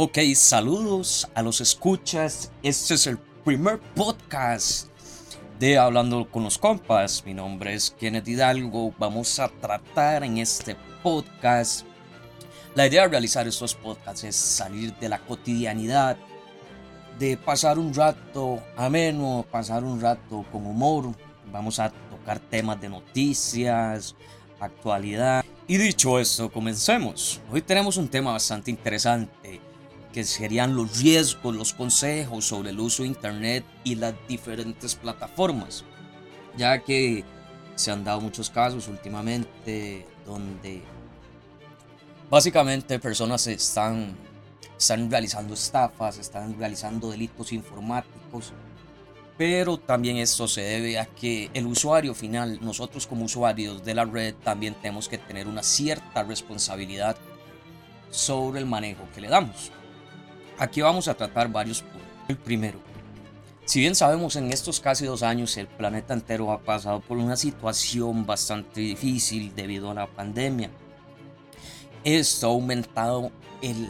Ok, saludos a los escuchas. Este es el primer podcast de Hablando con los compas. Mi nombre es Kenneth Hidalgo. Vamos a tratar en este podcast. La idea de realizar estos podcasts es salir de la cotidianidad, de pasar un rato ameno, pasar un rato con humor. Vamos a tocar temas de noticias, actualidad. Y dicho esto, comencemos. Hoy tenemos un tema bastante interesante, que serían los riesgos, los consejos sobre el uso de Internet y las diferentes plataformas, ya que se han dado muchos casos últimamente donde básicamente personas están, están realizando estafas, están realizando delitos informáticos pero también esto se debe a que el usuario final, nosotros como usuarios de la red, también tenemos que tener una cierta responsabilidad sobre el manejo que le damos. Aquí vamos a tratar varios puntos. El primero, si bien sabemos en estos casi dos años el planeta entero ha pasado por una situación bastante difícil debido a la pandemia, esto ha aumentado el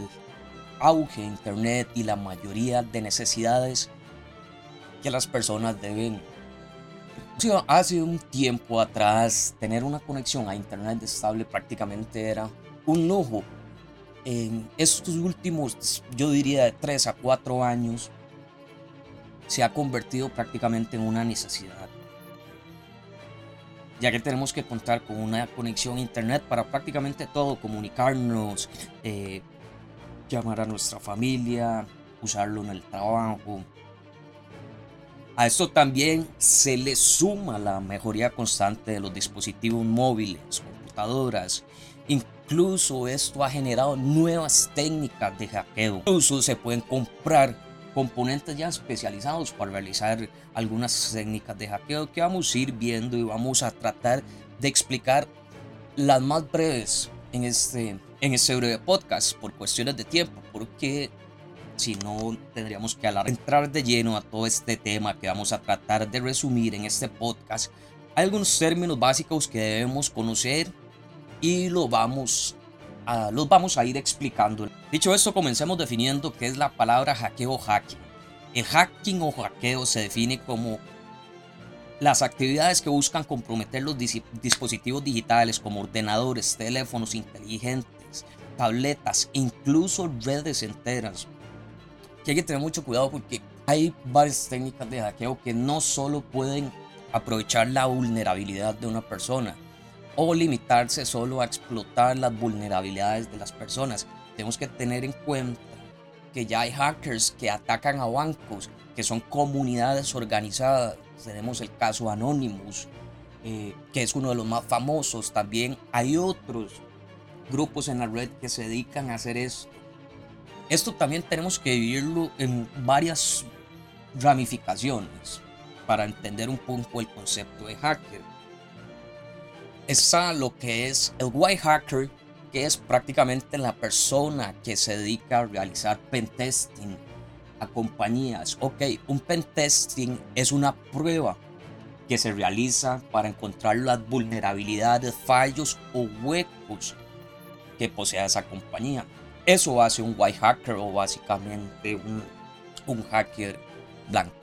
auge de Internet y la mayoría de necesidades que las personas deben. Hace un tiempo atrás, tener una conexión a Internet estable prácticamente era un lujo. En estos últimos, yo diría de 3 a 4 años, se ha convertido prácticamente en una necesidad. Ya que tenemos que contar con una conexión a Internet para prácticamente todo, comunicarnos, eh, llamar a nuestra familia, usarlo en el trabajo, a esto también se le suma la mejoría constante de los dispositivos móviles, computadoras. Incluso esto ha generado nuevas técnicas de hackeo. Incluso se pueden comprar componentes ya especializados para realizar algunas técnicas de hackeo que vamos a ir viendo y vamos a tratar de explicar las más breves en este, en este breve podcast por cuestiones de tiempo, porque si no tendríamos que entrar de lleno a todo este tema que vamos a tratar de resumir en este podcast. Hay algunos términos básicos que debemos conocer y lo vamos a, los vamos a ir explicando. Dicho esto, comencemos definiendo qué es la palabra hackeo o hacking. El hacking o hackeo se define como las actividades que buscan comprometer los dispositivos digitales como ordenadores, teléfonos inteligentes, tabletas, incluso redes enteras hay que tener mucho cuidado porque hay varias técnicas de hackeo que no solo pueden aprovechar la vulnerabilidad de una persona o limitarse solo a explotar las vulnerabilidades de las personas. Tenemos que tener en cuenta que ya hay hackers que atacan a bancos, que son comunidades organizadas. Tenemos el caso Anonymous, eh, que es uno de los más famosos. También hay otros grupos en la red que se dedican a hacer esto esto también tenemos que vivirlo en varias ramificaciones para entender un poco el concepto de hacker. Está lo que es el white hacker, que es prácticamente la persona que se dedica a realizar pentesting a compañías. Ok, un pentesting es una prueba que se realiza para encontrar las vulnerabilidades, fallos o huecos que posea esa compañía. Eso hace un white hacker o básicamente un, un hacker blanco.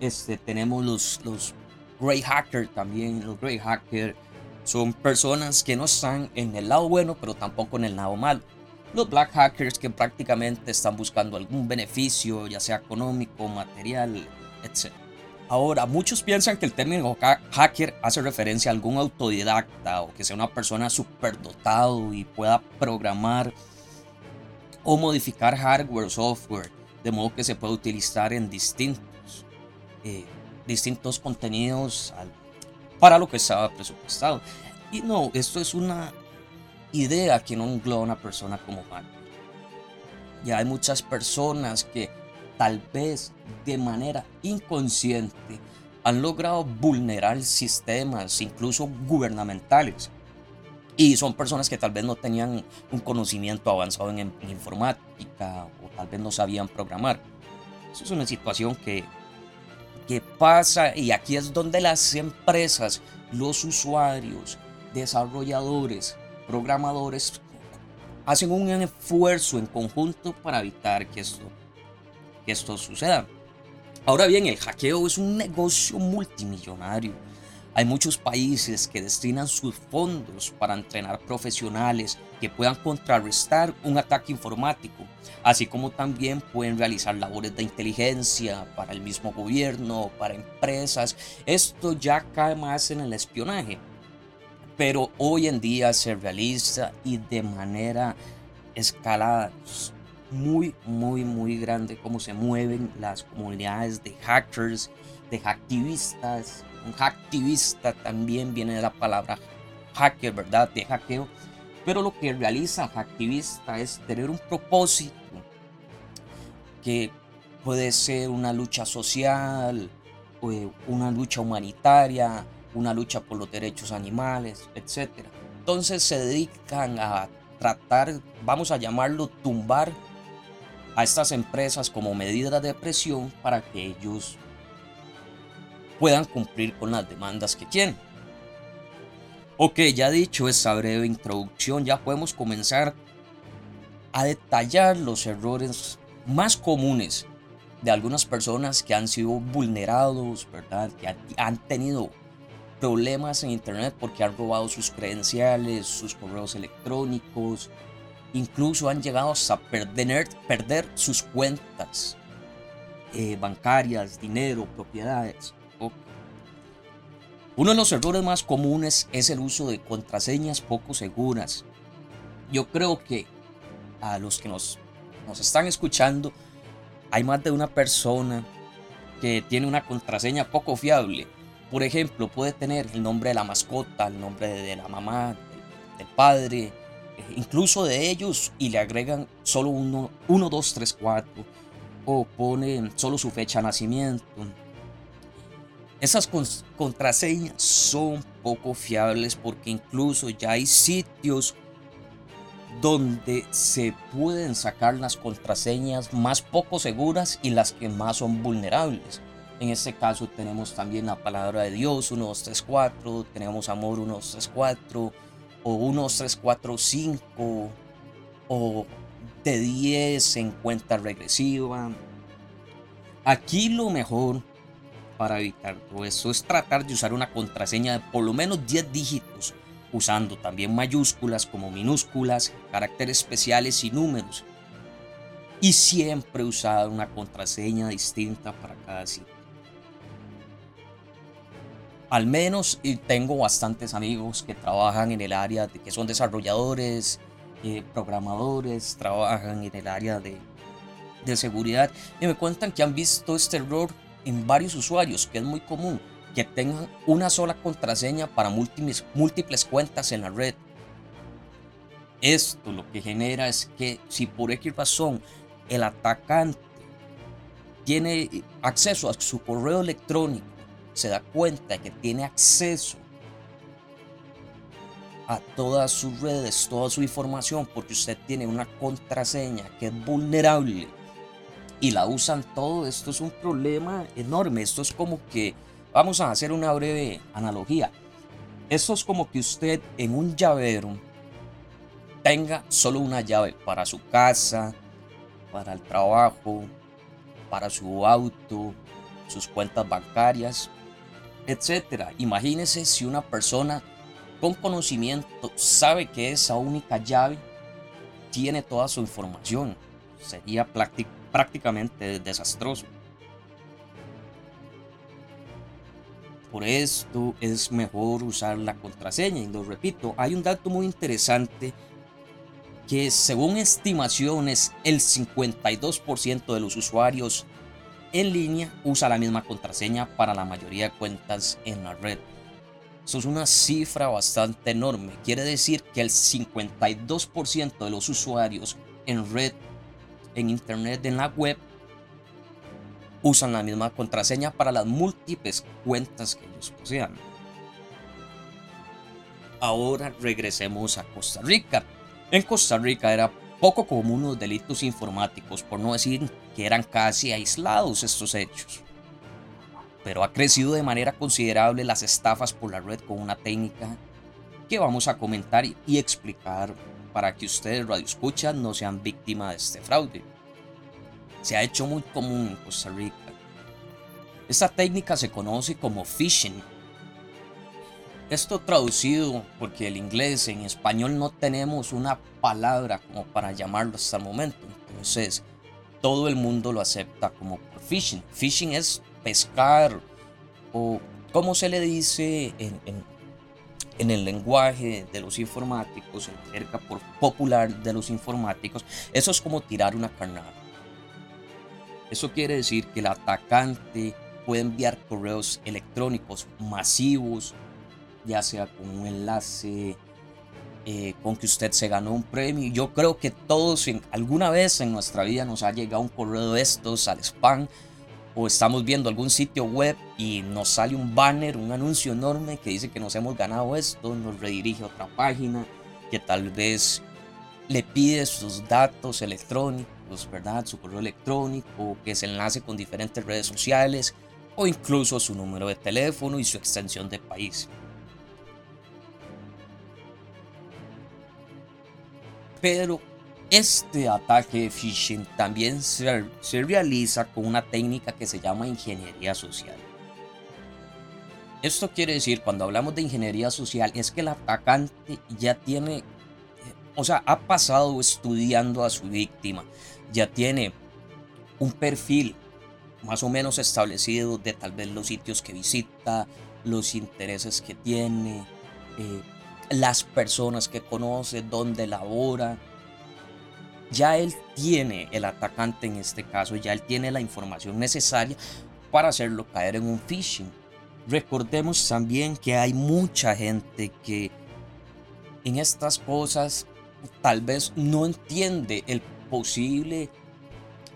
Este, tenemos los, los gray hackers también. Los gray hackers son personas que no están en el lado bueno, pero tampoco en el lado malo. Los black hackers que prácticamente están buscando algún beneficio, ya sea económico, material, etc. Ahora, muchos piensan que el término hacker hace referencia a algún autodidacta o que sea una persona superdotado y pueda programar o modificar hardware o software de modo que se pueda utilizar en distintos, eh, distintos contenidos para lo que estaba presupuestado. Y no, esto es una idea que no engloba a una persona como hacker. Ya hay muchas personas que tal vez de manera inconsciente han logrado vulnerar sistemas, incluso gubernamentales, y son personas que tal vez no tenían un conocimiento avanzado en, informática o tal vez no sabían programar. Eso es una situación que, pasa y aquí es donde las empresas, los usuarios, desarrolladores, programadores hacen un esfuerzo en conjunto para evitar que esto, que esto suceda. Ahora bien, el hackeo es un negocio multimillonario. Hay muchos países que destinan sus fondos para entrenar profesionales que puedan contrarrestar un ataque informático, así como también pueden realizar labores de inteligencia para el mismo gobierno, para empresas. Esto ya cae más en el espionaje, pero hoy en día se realiza y de manera escalada muy, muy, muy grande cómo se mueven las comunidades de hackers, de hacktivistas. Un hacktivista también viene de la palabra hacker, ¿verdad? De hackeo. Pero lo que realiza un hacktivista es tener un propósito que puede ser una lucha social, una lucha humanitaria, una lucha por los derechos animales, etc. Entonces se dedican a tratar, vamos a llamarlo, tumbar a estas empresas como medida de presión para que ellos puedan cumplir con las demandas que tienen. Ok, ya dicho esa breve introducción, ya podemos comenzar a detallar los errores más comunes de algunas personas que han sido vulnerados, ¿verdad? Que han tenido problemas en Internet porque han robado sus credenciales, sus correos electrónicos, Incluso han llegado a perder, perder sus cuentas eh, bancarias, dinero, propiedades. Uno de los errores más comunes es el uso de contraseñas poco seguras. Yo creo que a los que nos, nos están escuchando, hay más de una persona que tiene una contraseña poco fiable. Por ejemplo, puede tener el nombre de la mascota, el nombre de la mamá, del padre, incluso de ellos y le agregan solo 1, 2, 3, 4 o ponen solo su fecha de nacimiento. Esas contraseñas son poco fiables porque incluso ya hay sitios donde se pueden sacar las contraseñas más poco seguras y las que más son vulnerables. En este caso tenemos también la palabra de Dios 1, 2, 3, 4, tenemos amor 1, 2, 3, 4, o 1, 3, 4, 5 o de 10 en cuenta regresiva. Aquí lo mejor para evitar todo eso es tratar de usar una contraseña de por lo menos 10 dígitos, usando también mayúsculas como minúsculas, caracteres especiales y números. Y siempre usar una contraseña distinta para cada sitio. Al menos tengo bastantes amigos que trabajan en el área de que son desarrolladores, eh, programadores, trabajan en el área de, de seguridad y me cuentan que han visto este error en varios usuarios, que es muy común, que tengan una sola contraseña para múltiples, cuentas en la red. Esto lo que genera es que si por X razón el atacante tiene acceso a su correo electrónico se da cuenta que tiene acceso a todas sus redes, toda su información, porque usted tiene una contraseña que es vulnerable y la usan todo, esto es un problema enorme. Esto es como que, vamos a hacer una breve analogía. Esto es como que usted en un llavero tenga solo una llave para su casa, para el trabajo, para su auto, sus cuentas bancarias, etcétera. Imagínese si una persona con conocimiento sabe que esa única llave tiene toda su información. Sería prácticamente desastroso. Por esto es mejor usar la contraseña. Y lo repito, hay un dato muy interesante que según estimaciones el 52% de los usuarios en línea usa la misma contraseña para la mayoría de cuentas en la red. Eso es una cifra bastante enorme. Quiere decir que el 52% de los usuarios en red, en internet, en la web, usan la misma contraseña para las múltiples cuentas que ellos posean. Ahora regresemos a Costa Rica. En Costa Rica era poco común los delitos informáticos, por no decir que eran casi aislados estos hechos. Pero ha crecido de manera considerable las estafas por la red con una técnica que vamos a comentar y explicar para que ustedes, radio escuchan, no sean víctimas de este fraude. Se ha hecho muy común en Costa Rica. Esta técnica se conoce como phishing. Esto traducido porque el inglés en español no tenemos una palabra como para llamarlo hasta el momento. Entonces, todo el mundo lo acepta como phishing. Phishing es pescar o como se le dice en, en el lenguaje de los informáticos, en la cerca por popular de los informáticos, eso es como tirar una carnada. Eso quiere decir que el atacante puede enviar correos electrónicos masivos, ya sea con un enlace eh, con que usted se ganó un premio. Yo creo que todos en, alguna vez en nuestra vida nos ha llegado un correo de estos al spam o estamos viendo algún sitio web y nos sale un banner, un anuncio enorme que dice que nos hemos ganado esto, nos redirige a otra página que tal vez le pide sus datos electrónicos, ¿verdad? Su correo electrónico, que se enlace con diferentes redes sociales o incluso su número de teléfono y su extensión de país. Pero este ataque de phishing también se, realiza con una técnica que se llama ingeniería social. Esto quiere decir, cuando hablamos de ingeniería social, es que el atacante ya tiene, o sea, ha pasado estudiando a su víctima, ya tiene un perfil más o menos establecido de tal vez los sitios que visita, los intereses que tiene, eh, las personas que conoce, dónde labora, ya él tiene, el atacante en este caso, ya él tiene la información necesaria para hacerlo caer en un phishing. Recordemos también que hay mucha gente que en estas cosas tal vez no entiende el posible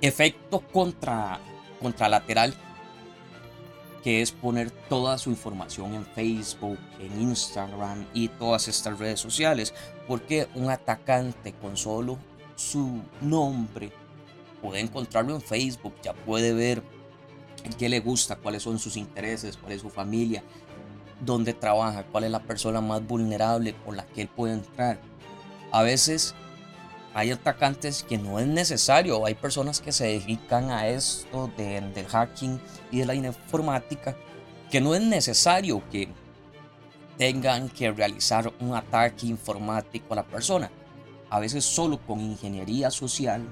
efecto contra, contralateral que es poner toda su información en Facebook, en Instagram y todas estas redes sociales, porque un atacante con solo su nombre, puede encontrarlo en Facebook, ya puede ver qué le gusta, cuáles son sus intereses, cuál es su familia, dónde trabaja, cuál es la persona más vulnerable por la que él puede entrar. A veces hay atacantes que no es necesario, hay personas que se dedican a esto del hacking y de la informática, que no es necesario que tengan que realizar un ataque informático a la persona a veces solo con ingeniería social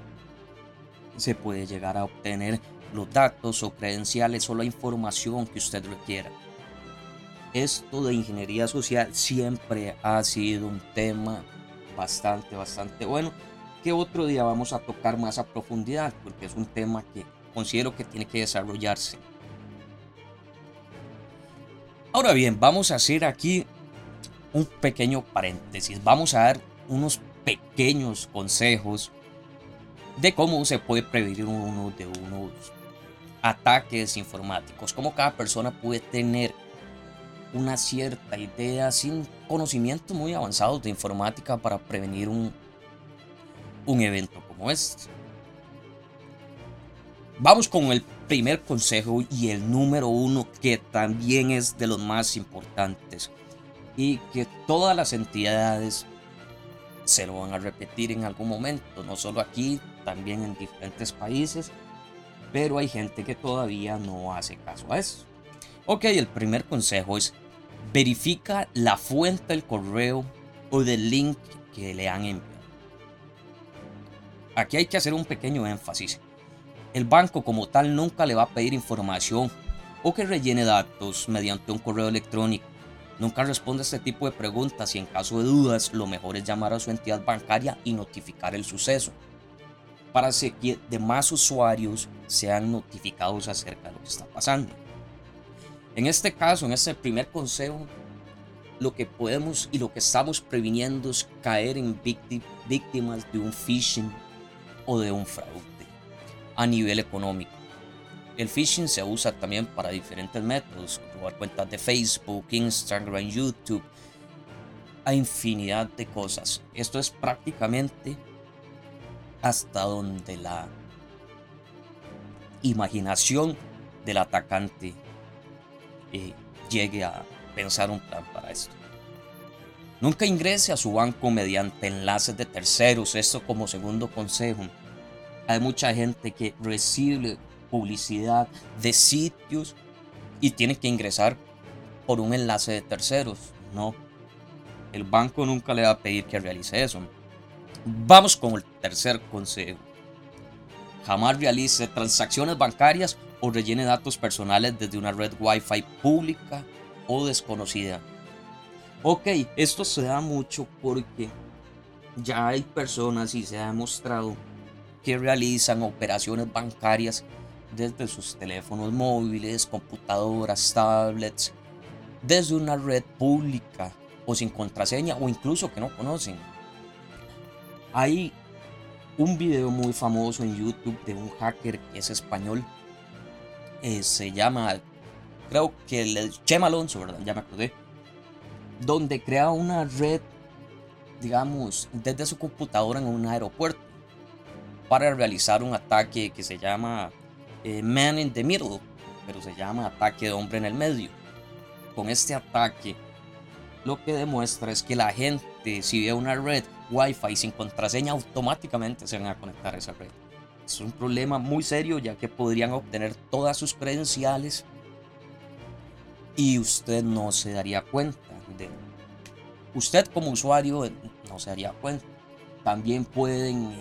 se puede llegar a obtener los datos o credenciales o la información que usted requiera. Esto de ingeniería social siempre ha sido un tema bastante, bastante bueno que otro día vamos a tocar más a profundidad porque es un tema que considero que tiene que desarrollarse. Ahora bien, vamos a hacer aquí un pequeño paréntesis. Vamos a dar unos pequeños consejos de cómo se puede prevenir uno de unos ataques informáticos, cómo cada persona puede tener una cierta idea sin conocimientos muy avanzados de informática para prevenir un, un evento como este. Vamos con el primer consejo y el número uno que también es de los más importantes y que todas las entidades se lo van a repetir en algún momento, no solo aquí, también en diferentes países, pero hay gente que todavía no hace caso a eso. Ok, el primer consejo es verifica la fuente del correo o del link que le han enviado. Aquí hay que hacer un pequeño énfasis. El banco como tal nunca le va a pedir información o que rellene datos mediante un correo electrónico Nunca responde a este tipo de preguntas y en caso de dudas lo mejor es llamar a su entidad bancaria y notificar el suceso para que demás usuarios sean notificados acerca de lo que está pasando. En este caso, en este primer consejo, lo que podemos y lo que estamos previniendo es caer en víctimas de un phishing o de un fraude a nivel económico. El phishing se usa también para diferentes métodos, robar cuentas de Facebook, Instagram, YouTube, a infinidad de cosas. Esto es prácticamente hasta donde la imaginación del atacante eh, llegue a pensar un plan para esto. Nunca ingrese a su banco mediante enlaces de terceros, esto como segundo consejo. Hay mucha gente que recibe publicidad de sitios y tiene que ingresar por un enlace de terceros. No, el banco nunca le va a pedir que realice eso. Vamos con el tercer consejo. Jamás realice transacciones bancarias o rellene datos personales desde una red Wi-Fi pública o desconocida. Ok, esto se da mucho porque ya hay personas y se ha demostrado que realizan operaciones bancarias desde sus teléfonos móviles, computadoras, tablets, desde una red pública o sin contraseña o incluso que no conocen. Hay un video muy famoso en YouTube de un hacker que es español. Eh, se llama, creo que el Chema Alonso, ¿verdad? Ya me acordé. Donde crea una red, digamos, desde su computadora en un aeropuerto para realizar un ataque que se llama eh, Man in the Middle, pero se llama ataque de hombre en el medio. Con este ataque, lo que demuestra es que la gente, si ve una red Wi-Fi sin contraseña, automáticamente se van a conectar a esa red. Es un problema muy serio ya que podrían obtener todas sus credenciales y usted no se daría cuenta de usted como usuario no se daría cuenta. También pueden eh,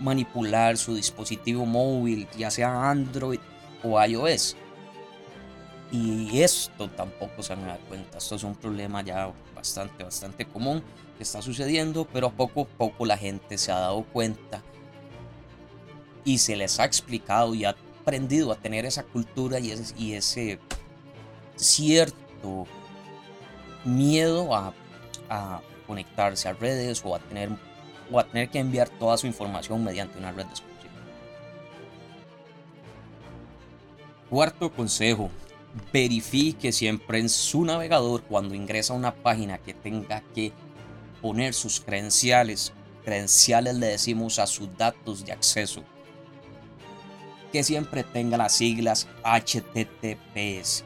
manipular su dispositivo móvil, ya sea Android o iOS. Y esto tampoco se a dar cuenta. Esto es un problema ya bastante, bastante común que está sucediendo, pero poco a poco la gente se ha dado cuenta y se les ha explicado y ha aprendido a tener esa cultura y ese, y ese cierto miedo a, a, conectarse a redes o a, tener, o a tener que enviar toda su información mediante una red desconocida. Cuarto consejo, verifique siempre en su navegador cuando ingresa a una página que tenga que poner sus credenciales. Credenciales le decimos a sus datos de acceso. Que siempre tenga las siglas HTTPS.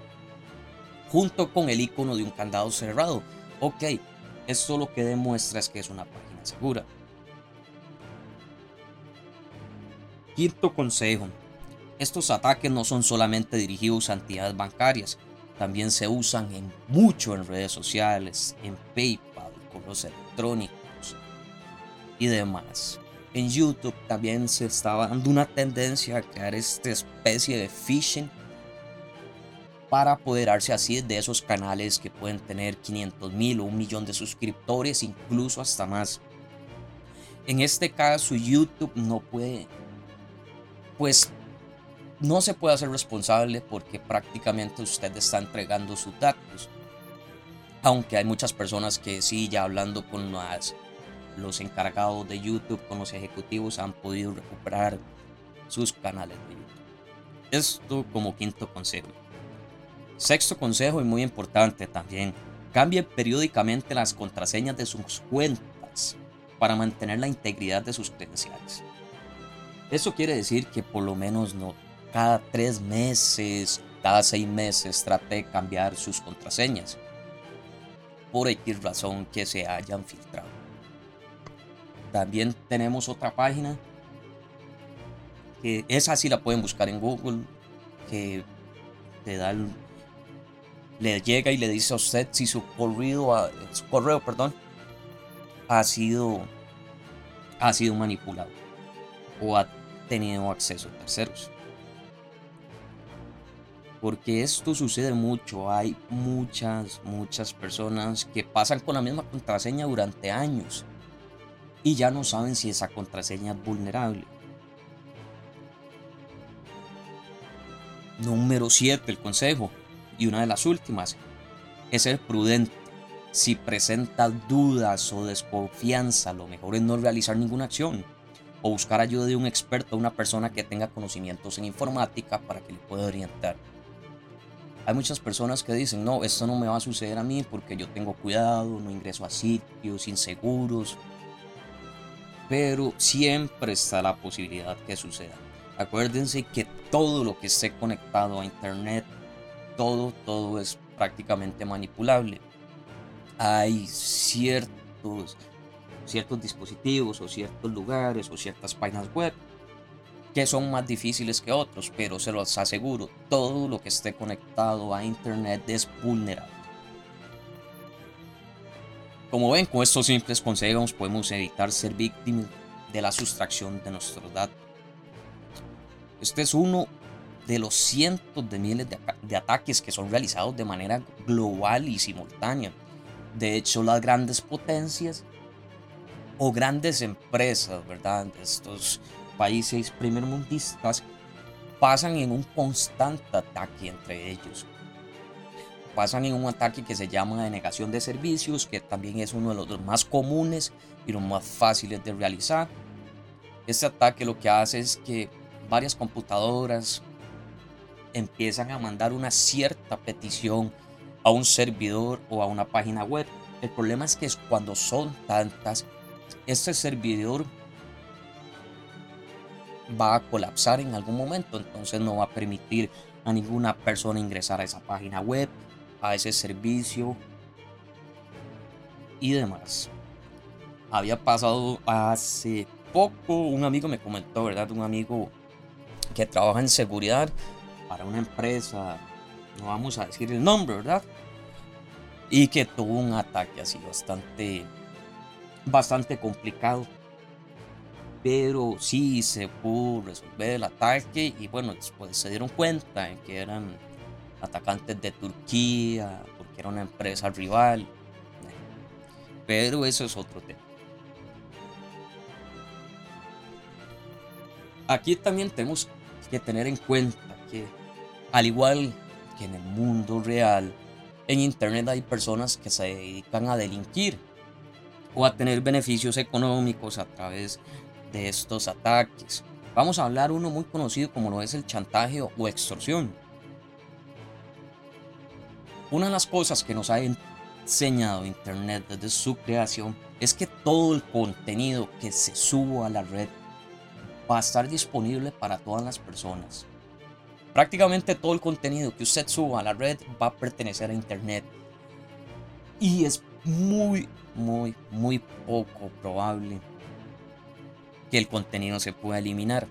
Junto con el icono de un candado cerrado. Ok, esto lo que demuestra es que es una página segura. Quinto consejo. Estos ataques no son solamente dirigidos a entidades bancarias, también se usan en mucho en redes sociales, en PayPal, correos electrónicos y demás. En YouTube también se estaba dando una tendencia a crear esta especie de phishing para apoderarse así de esos canales que pueden tener 500 mil o un millón de suscriptores, incluso hasta más. En este caso, YouTube no puede, pues no se puede hacer responsable porque prácticamente usted está entregando sus datos. Aunque hay muchas personas que sí, ya hablando con los encargados de YouTube, con los ejecutivos, han podido recuperar sus canales de YouTube. Esto como quinto consejo. Sexto consejo y muy importante también, cambie periódicamente las contraseñas de sus cuentas para mantener la integridad de sus credenciales. Eso quiere decir que por lo menos no cada tres meses, cada seis meses trate de cambiar sus contraseñas por X razón que se hayan filtrado. También tenemos otra página que esa sí la pueden buscar en Google que te da le llega y le dice a usted si su correo, su correo perdón, ha sido ha sido manipulado o ha tenido acceso a terceros porque esto sucede mucho. Hay muchas, muchas personas que pasan con la misma contraseña durante años y ya no saben si esa contraseña es vulnerable. Número 7, el consejo, y una de las últimas, es ser prudente. Si presenta dudas o desconfianza, lo mejor es no realizar ninguna acción o buscar ayuda de un experto, una persona que tenga conocimientos en informática para que le pueda orientar. Hay muchas personas que dicen, no, esto no me va a suceder a mí porque yo tengo cuidado, no ingreso a sitios inseguros. Pero siempre está la posibilidad que suceda. Acuérdense que todo lo que esté conectado a internet, todo, todo es prácticamente manipulable. hay ciertos, ciertos dispositivos o ciertos lugares o ciertas páginas web que son más difíciles que otros, pero se los aseguro, todo lo que esté conectado a Internet es vulnerable. Como ven, con estos simples consejos podemos evitar ser víctimas de la sustracción de nuestros datos. Este es uno de los cientos de miles de, ataques que son realizados de manera global y simultánea. De hecho, las grandes potencias o grandes empresas, ¿verdad? Estos países primermundistas pasan en un constante ataque entre ellos. Pasan en un ataque que se llama denegación de servicios, que también es uno de los más comunes y los más fáciles de realizar. Este ataque lo que hace es que varias computadoras empiezan a mandar una cierta petición a un servidor o a una página web. El problema es que cuando son tantas, este servidor va a colapsar en algún momento, entonces no va a permitir a ninguna persona ingresar a esa página web, a ese servicio y demás. Había pasado hace poco, un amigo me comentó, ¿verdad? Un amigo que trabaja en seguridad para una empresa, no vamos a decir el nombre, ¿verdad? Y que tuvo un ataque así bastante, bastante complicado pero sí se pudo resolver el ataque y bueno, después se dieron cuenta en que eran atacantes de Turquía, porque era una empresa rival. Pero eso es otro tema. Aquí también tenemos que tener en cuenta que al igual que en el mundo real, en Internet hay personas que se dedican a delinquir o a tener beneficios económicos a través de estos ataques. Vamos a hablar uno muy conocido como lo es el chantaje o extorsión. Una de las cosas que nos ha enseñado Internet desde su creación es que todo el contenido que se suba a la red va a estar disponible para todas las personas. Prácticamente todo el contenido que usted suba a la red va a pertenecer a Internet. Y es muy, muy, muy poco probable que el contenido se pueda eliminar.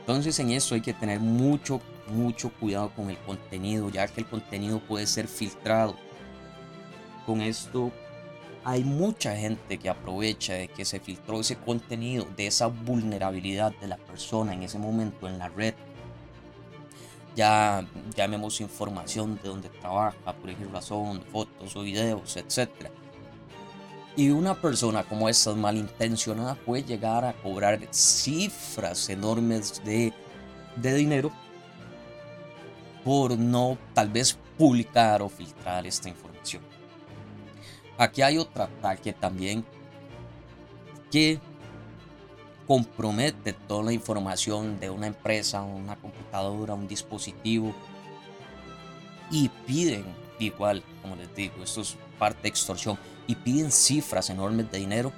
Entonces en eso hay que tener mucho, mucho cuidado con el contenido, ya que el contenido puede ser filtrado. Con esto hay mucha gente que aprovecha de que se filtró ese contenido, de esa vulnerabilidad de la persona en ese momento en la red. Ya llamemos información de donde trabaja, por ejemplo, razón, fotos o videos, etcétera y una persona como esta malintencionada puede llegar a cobrar cifras enormes de, de dinero por no tal vez publicar o filtrar esta información. Aquí hay otro ataque también que compromete toda la información de una empresa, una computadora, un dispositivo y piden igual, como les digo, esto es parte de extorsión y piden cifras enormes de dinero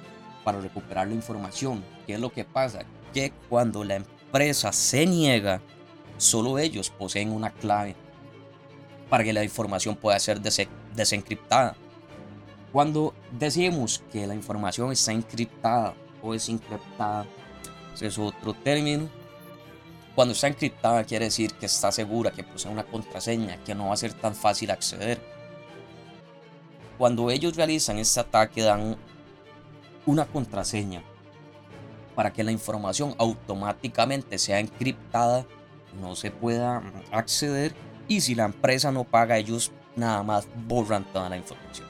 para recuperar la información. ¿Qué es lo que pasa? Que cuando la empresa se niega, solo ellos poseen una clave para que la información pueda ser desencriptada. Cuando decimos que la información está encriptada o desencriptada, ese es otro término. Cuando está encriptada quiere decir que está segura, que posee una contraseña, que no va a ser tan fácil acceder cuando ellos realizan este ataque dan una contraseña para que la información automáticamente sea encriptada, no se pueda acceder y si la empresa no paga ellos nada más borran toda la información.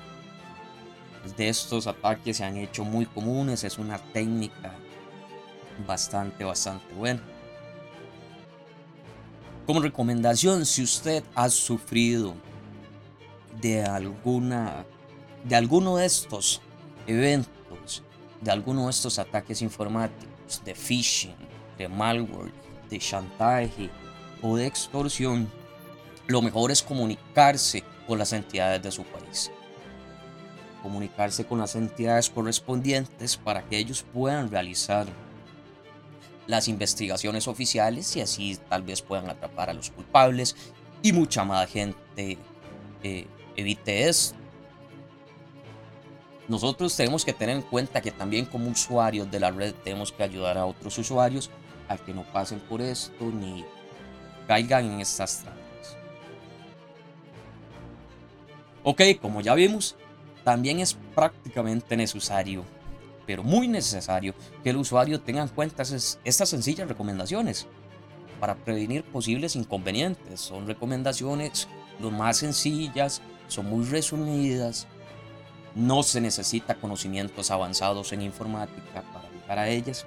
De estos ataques se han hecho muy comunes, es una técnica bastante, bastante buena. Como recomendación, si usted ha sufrido de alguna de alguno de estos eventos, de alguno de estos ataques informáticos, de phishing, de malware, de chantaje o de extorsión, lo mejor es comunicarse con las entidades de su país. Comunicarse con las entidades correspondientes para que ellos puedan realizar las investigaciones oficiales y así tal vez puedan atrapar a los culpables y mucha más gente eh, evite esto nosotros tenemos que tener en cuenta que también como usuarios de la red tenemos que ayudar a otros usuarios a que no pasen por esto ni caigan en estas trampas. Ok, como ya vimos, también es prácticamente necesario, pero muy necesario, que el usuario tenga en cuenta estas sencillas recomendaciones para prevenir posibles inconvenientes. Son recomendaciones lo más sencillas, son muy resumidas, no se necesita conocimientos avanzados en informática para llegar a ellas.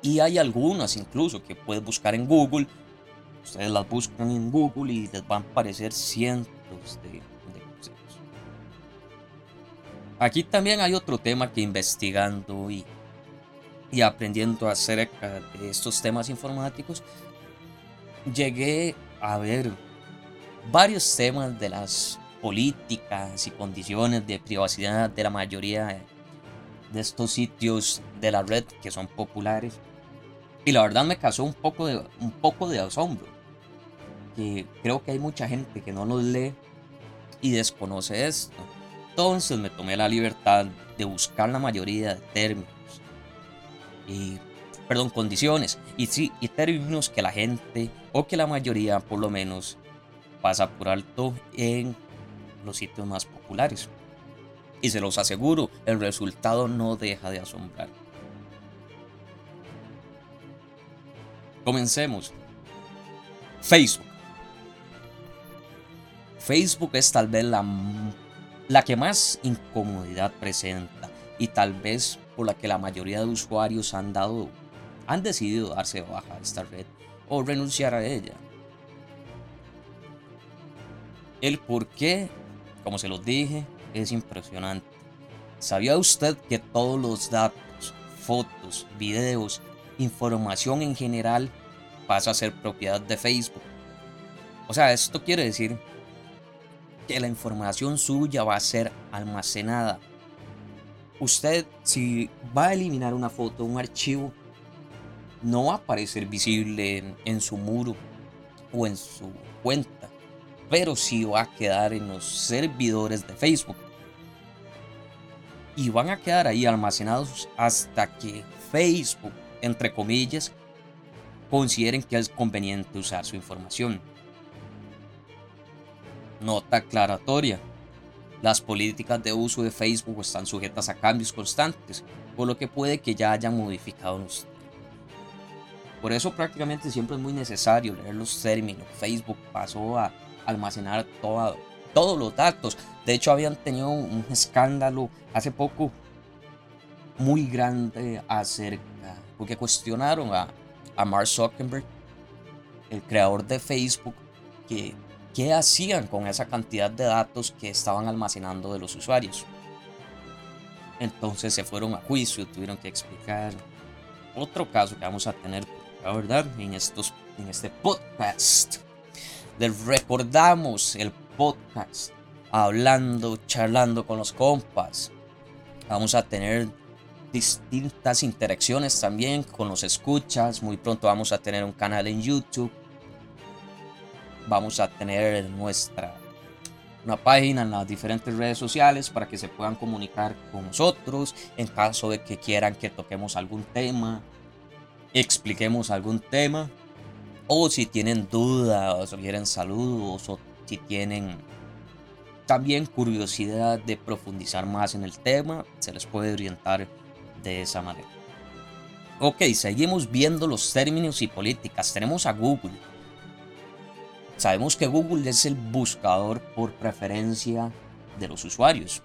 Y hay algunas incluso que puedes buscar en Google. Ustedes las buscan en Google y les van a aparecer cientos de Aquí también hay otro tema que investigando y, y aprendiendo acerca de estos temas informáticos, llegué a ver varios temas de las políticas y condiciones de privacidad de la mayoría de estos sitios de la red que son populares. Y la verdad me causó un poco de, un poco de asombro. Que creo que hay mucha gente que no los lee y desconoce esto. Entonces me tomé la libertad de buscar la mayoría de términos y, perdón, condiciones y, sí, y términos que la gente o que la mayoría por lo menos pasa por alto en los sitios más populares. Y se los aseguro, el resultado no deja de asombrar. Comencemos. Facebook. Facebook es tal vez la la que más incomodidad presenta y tal vez por la que la mayoría de usuarios han dado han decidido darse baja de esta red o renunciar a ella. El por qué, como se los dije, es impresionante. ¿Sabía usted que todos los datos, fotos, videos, información en general pasa a ser propiedad de Facebook? O sea, esto quiere decir que la información suya va a ser almacenada. Usted, si va a eliminar una foto, un archivo, no va a aparecer visible en, su muro o en su cuenta, pero sí va a quedar en los servidores de Facebook. Y van a quedar ahí almacenados hasta que Facebook, entre comillas, consideren que es conveniente usar su información. Nota aclaratoria. Las políticas de uso de Facebook están sujetas a cambios constantes, por lo que puede que ya hayan modificado los Por eso prácticamente siempre es muy necesario leer los términos. Facebook pasó a almacenar todos los datos. De hecho, habían tenido un escándalo hace poco muy grande acerca, porque cuestionaron a, a Mark Zuckerberg, el creador de Facebook, que qué hacían con esa cantidad de datos que estaban almacenando de los usuarios. Entonces se fueron a juicio, tuvieron que explicar otro caso que vamos a tener, la verdad, en, estos, en este podcast. Les recordamos el podcast hablando, charlando con los compas. Vamos a tener distintas interacciones también con los escuchas. Muy pronto vamos a tener un canal en YouTube vamos a tener nuestra una página en las diferentes redes sociales para que se puedan comunicar con nosotros en caso de que quieran que toquemos algún tema, expliquemos algún tema, o si tienen dudas o quieren saludos o si tienen también curiosidad de profundizar más en el tema, se les puede orientar de esa manera. Ok, seguimos viendo los términos y políticas. Tenemos a Google Sabemos que Google es el buscador por preferencia de los usuarios.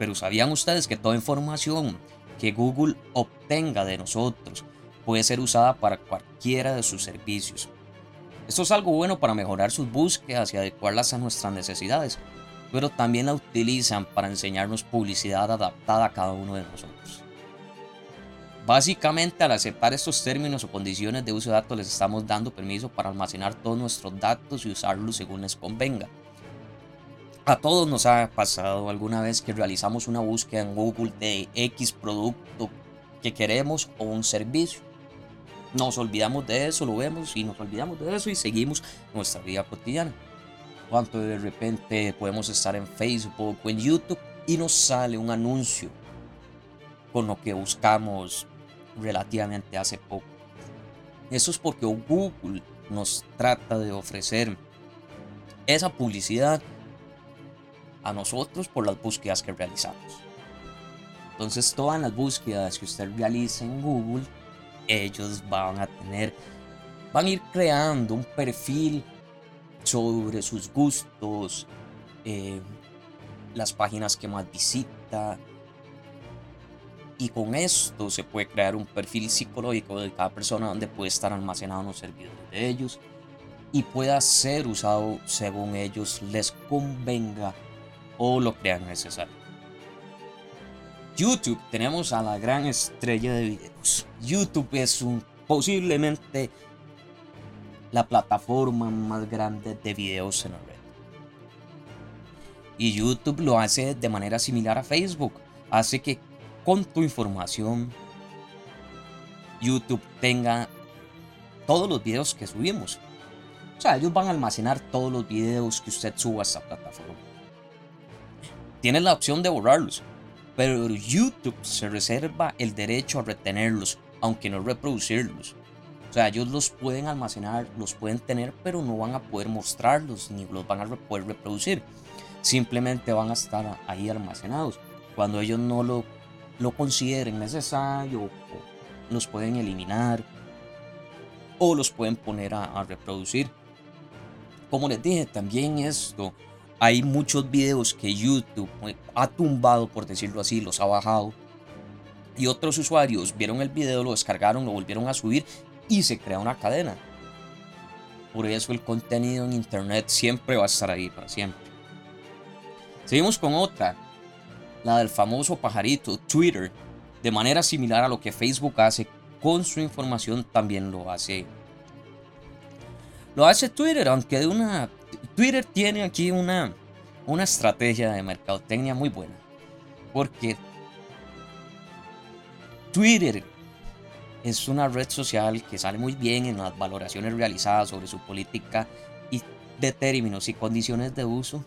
Pero ¿sabían ustedes que toda información que Google obtenga de nosotros puede ser usada para cualquiera de sus servicios? Esto es algo bueno para mejorar sus búsquedas y adecuarlas a nuestras necesidades, pero también la utilizan para enseñarnos publicidad adaptada a cada uno de nosotros. Básicamente, al aceptar estos términos o condiciones de uso de datos, les estamos dando permiso para almacenar todos nuestros datos y usarlos según les convenga. A todos nos ha pasado alguna vez que realizamos una búsqueda en Google de X producto que queremos o un servicio. Nos olvidamos de eso, lo vemos y nos olvidamos de eso y seguimos nuestra vida cotidiana. Cuando de repente podemos estar en Facebook o en YouTube y nos sale un anuncio con lo que buscamos relativamente hace poco. Eso es porque Google nos trata de ofrecer esa publicidad a nosotros por las búsquedas que realizamos. Entonces todas las búsquedas que usted realice en Google, ellos van a tener, van a ir creando un perfil sobre sus gustos, eh, las páginas que más visita. Y con esto se puede crear un perfil psicológico de cada persona donde puede estar almacenado en los servidores de ellos y pueda ser usado según ellos les convenga o lo crean necesario. YouTube tenemos a la gran estrella de videos. YouTube es un, posiblemente la plataforma más grande de videos en la red. Y YouTube lo hace de manera similar a Facebook. Hace que con tu información YouTube tenga todos los videos que subimos. O sea, ellos van a almacenar todos los videos que usted suba a esta plataforma. Tienes la opción de borrarlos, pero YouTube se reserva el derecho a retenerlos, aunque no reproducirlos. O sea, ellos los pueden almacenar, los pueden tener, pero no van a poder mostrarlos ni los van a poder reproducir. Simplemente van a estar ahí almacenados. Cuando ellos no lo, lo consideren necesario, los pueden eliminar o los pueden poner a reproducir. Como les dije, también esto, hay muchos videos que YouTube ha tumbado, por decirlo así, los ha bajado. Y otros usuarios vieron el video, lo descargaron, lo volvieron a subir y se crea una cadena. Por eso el contenido en Internet siempre va a estar ahí, para siempre. Seguimos con otra, la del famoso pajarito Twitter. De manera similar a lo que Facebook hace con su información, también lo hace lo hace Twitter, aunque de una... Twitter tiene aquí una, una estrategia de mercadotecnia muy buena. Porque Twitter es una red social que sale muy bien en las valoraciones realizadas sobre su política y de términos y condiciones de uso.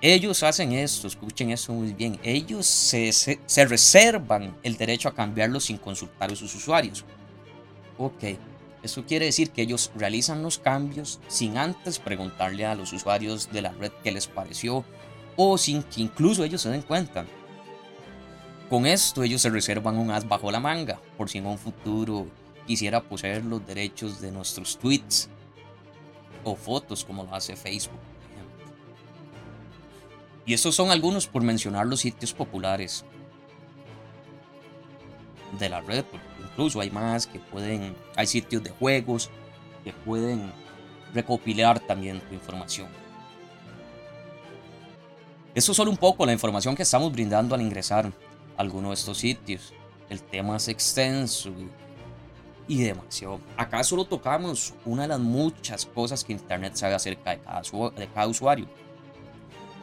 Ellos hacen esto, escuchen eso muy bien. Ellos se, se, se reservan el derecho a cambiarlo sin consultar a sus usuarios. Ok, eso quiere decir que ellos realizan los cambios sin antes preguntarle a los usuarios de la red qué les pareció o sin que incluso ellos se den cuenta. Con esto ellos se reservan un as bajo la manga por si en un futuro quisiera poseer los derechos de nuestros tweets o fotos como lo hace Facebook. Y estos son algunos por mencionar los sitios populares de la red, incluso hay más que pueden, hay sitios de juegos que pueden recopilar también tu información. Eso es solo un poco la información que estamos brindando al ingresar a alguno de estos sitios. El tema es extenso y demasiado. Acá solo tocamos una de las muchas cosas que Internet sabe acerca de cada, de cada usuario.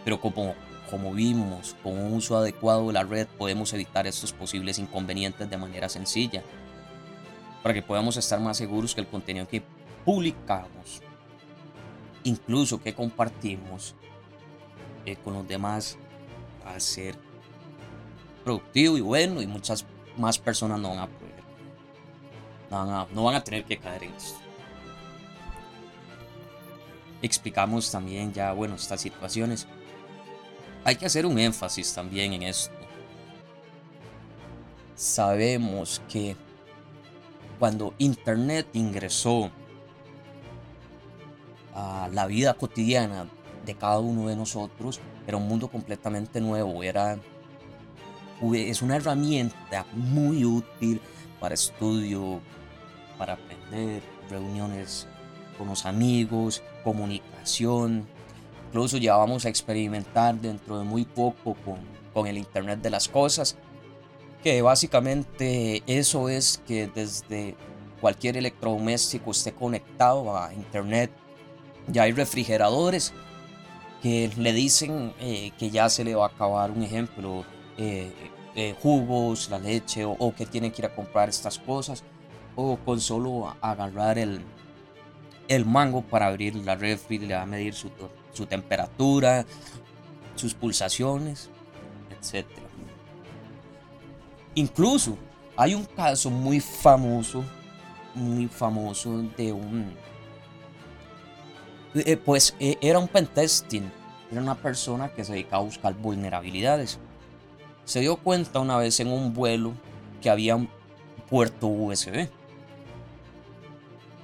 Pero como como vimos, con un uso adecuado de la red podemos evitar estos posibles inconvenientes de manera sencilla, para que podamos estar más seguros que el contenido que publicamos, incluso que compartimos eh, con los demás, va a ser productivo y bueno y muchas más personas no van a poder, no van a, no van a tener que caer en esto. Explicamos también ya, bueno, estas situaciones hay que hacer un énfasis también en esto. Sabemos que cuando Internet ingresó a la vida cotidiana de cada uno de nosotros, era un mundo completamente nuevo, era es una herramienta muy útil para estudio, para aprender, reuniones con los amigos, comunicación, Incluso ya vamos a experimentar dentro de muy poco con, con el Internet de las Cosas, que básicamente eso es que desde cualquier electrodoméstico esté conectado a Internet. Ya hay refrigeradores que le dicen eh, que ya se le va a acabar un ejemplo, eh, eh, jugos, la leche, o, o, que tiene que ir a comprar estas cosas, o con solo agarrar el, el mango para abrir la refri, le va a medir su, su temperatura, sus pulsaciones, etc. Incluso hay un caso muy famoso, muy famoso de un... Eh, pues eh, era un pentesting, era una persona que se dedicaba a buscar vulnerabilidades. Se dio cuenta una vez en un vuelo que había un puerto USB.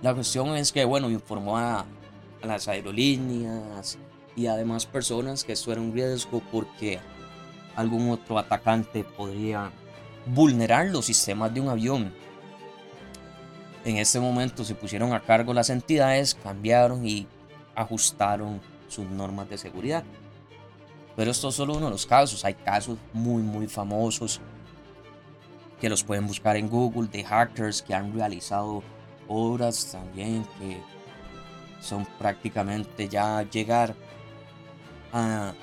La cuestión es que, bueno, informó a, a las aerolíneas y además personas que esto era un riesgo porque algún otro atacante podría vulnerar los sistemas de un avión. En ese momento se pusieron a cargo las entidades, cambiaron y ajustaron sus normas de seguridad. Pero esto es solo uno de los casos. Hay casos muy, muy famosos que los pueden buscar en Google de hackers que han realizado obras también que son prácticamente ya llegar a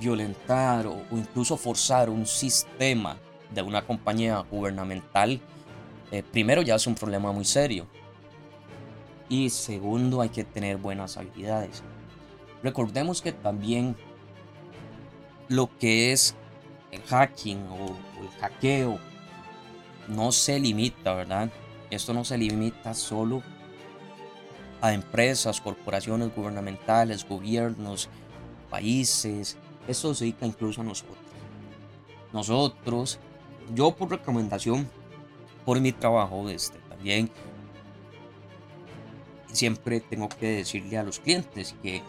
violentar o, incluso forzar un sistema de una compañía gubernamental, eh, primero ya es un problema muy serio. Y segundo, hay que tener buenas habilidades. Recordemos que también lo que es el hacking o, o el hackeo no se limita, ¿verdad? Esto no se limita solo a empresas, corporaciones gubernamentales, gobiernos, países. Esto se dedica incluso a nosotros. Nosotros, yo por recomendación, por mi trabajo, este, también siempre tengo que decirle a los clientes que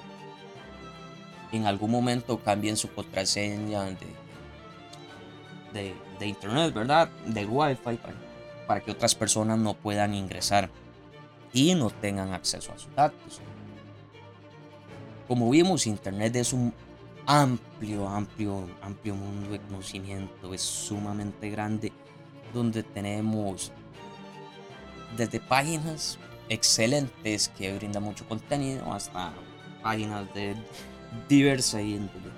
en algún momento cambien su contraseña de, de, internet, ¿verdad? De wifi para, para que otras personas no puedan ingresar y no tengan acceso a sus datos. Como vimos, Internet es un amplio, amplio, amplio mundo de conocimiento, es sumamente grande, donde tenemos desde páginas excelentes que brindan mucho contenido hasta páginas de diversa índole.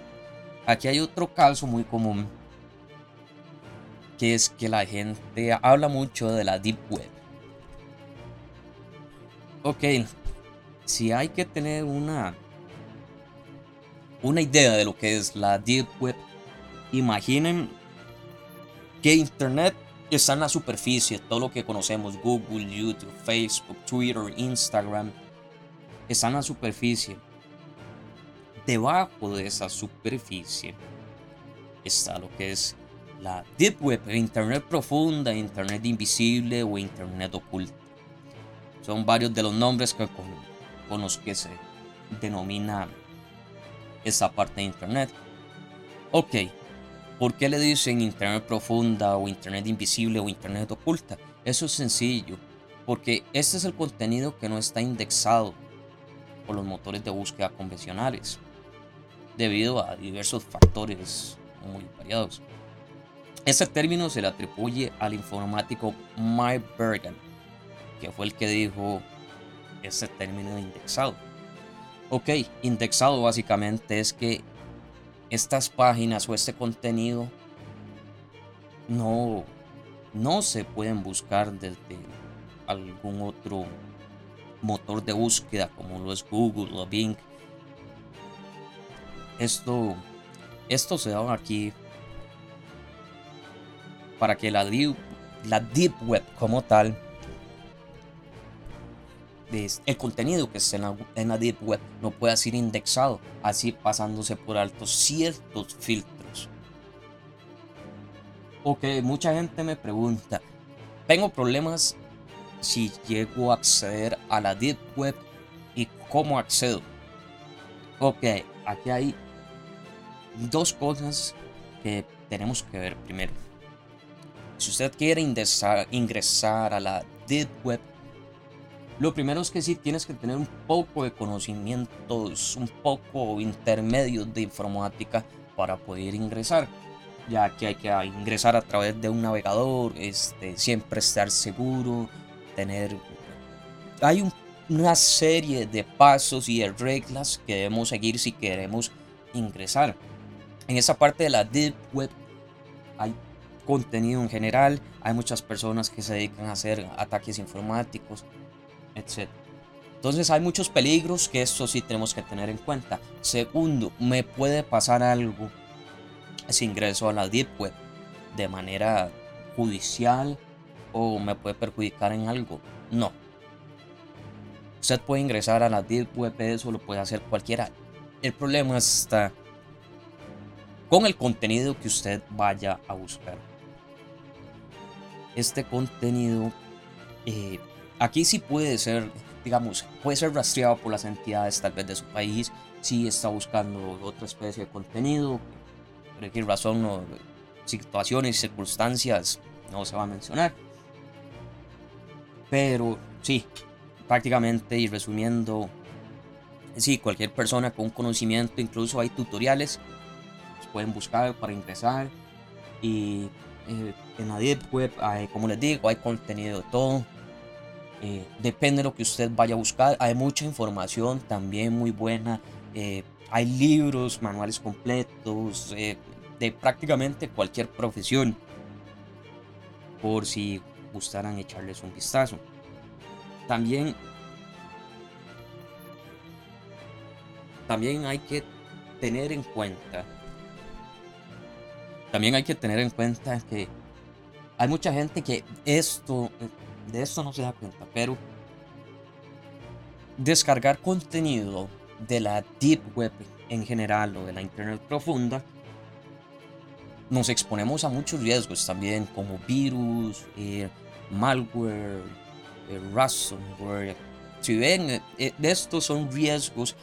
Aquí hay otro caso muy común, que es que la gente habla mucho de la Deep Web. Ok, si hay que tener una una idea de lo que es la Deep Web, imaginen que Internet está en la superficie, todo lo que conocemos, Google, YouTube, Facebook, Twitter, Instagram, está en la superficie. Debajo de esa superficie está lo que es la Deep Web, Internet profunda, Internet invisible o Internet oculta. Son varios de los nombres con, con los que se denomina esa parte de Internet. Ok, ¿por qué le dicen Internet profunda o Internet invisible o Internet oculta? Eso es sencillo, porque este es el contenido que no está indexado por los motores de búsqueda convencionales, debido a diversos factores muy variados. Ese término se le atribuye al informático Mike Bergen, que fue el que dijo ese término de indexado. Ok, indexado básicamente es que estas páginas o este contenido no, no se pueden buscar desde algún otro motor de búsqueda como lo es Google o Bing. Esto, esto se da aquí para que la la deep web como tal el contenido que está en la, Deep Web no pueda ser indexado, así pasándose por alto ciertos filtros. Ok, mucha gente me pregunta, tengo problemas si llego a acceder a la Deep Web y cómo accedo. Ok, aquí hay dos cosas que tenemos que ver primero. Si usted quiere ingresar a la Deep Web, lo primero es que sí tienes que tener un poco de conocimientos, un poco intermedio de informática para poder ingresar, ya que hay que ingresar a través de un navegador, este, siempre estar seguro, tener... Hay una serie de pasos y de reglas que debemos seguir si queremos ingresar. En esa parte de la Deep Web hay contenido en general, hay muchas personas que se dedican a hacer ataques informáticos, etc. Entonces hay muchos peligros que esto sí tenemos que tener en cuenta. Segundo, me puede pasar algo si ingreso a la Deep Web de manera judicial o me puede perjudicar en algo. No. Usted puede ingresar a la Deep Web, eso lo puede hacer cualquiera. El problema está con el contenido que usted vaya a buscar. Este contenido eh, aquí sí puede ser, digamos, puede ser rastreado por las entidades tal vez de su país si está buscando otra especie de contenido, por qué razón o situaciones circunstancias no se va a mencionar. Pero sí, prácticamente y resumiendo, sí, cualquier persona con conocimiento, incluso hay tutoriales, pueden buscar para ingresar y eh, en la Deep Web, como les digo, hay contenido de todo. Eh, depende de lo que usted vaya a buscar. Hay mucha información también muy buena. Eh, hay libros, manuales completos de prácticamente cualquier profesión. Por si gustaran echarles un vistazo. También, también hay que tener en cuenta, también hay que tener en cuenta que hay mucha gente que esto, de esto no se da cuenta, pero descargar contenido de la deep web en general o de la internet profunda nos exponemos a muchos riesgos también, como virus, eh, malware, eh, ransomware. Si ven, eh, eh, estos son riesgos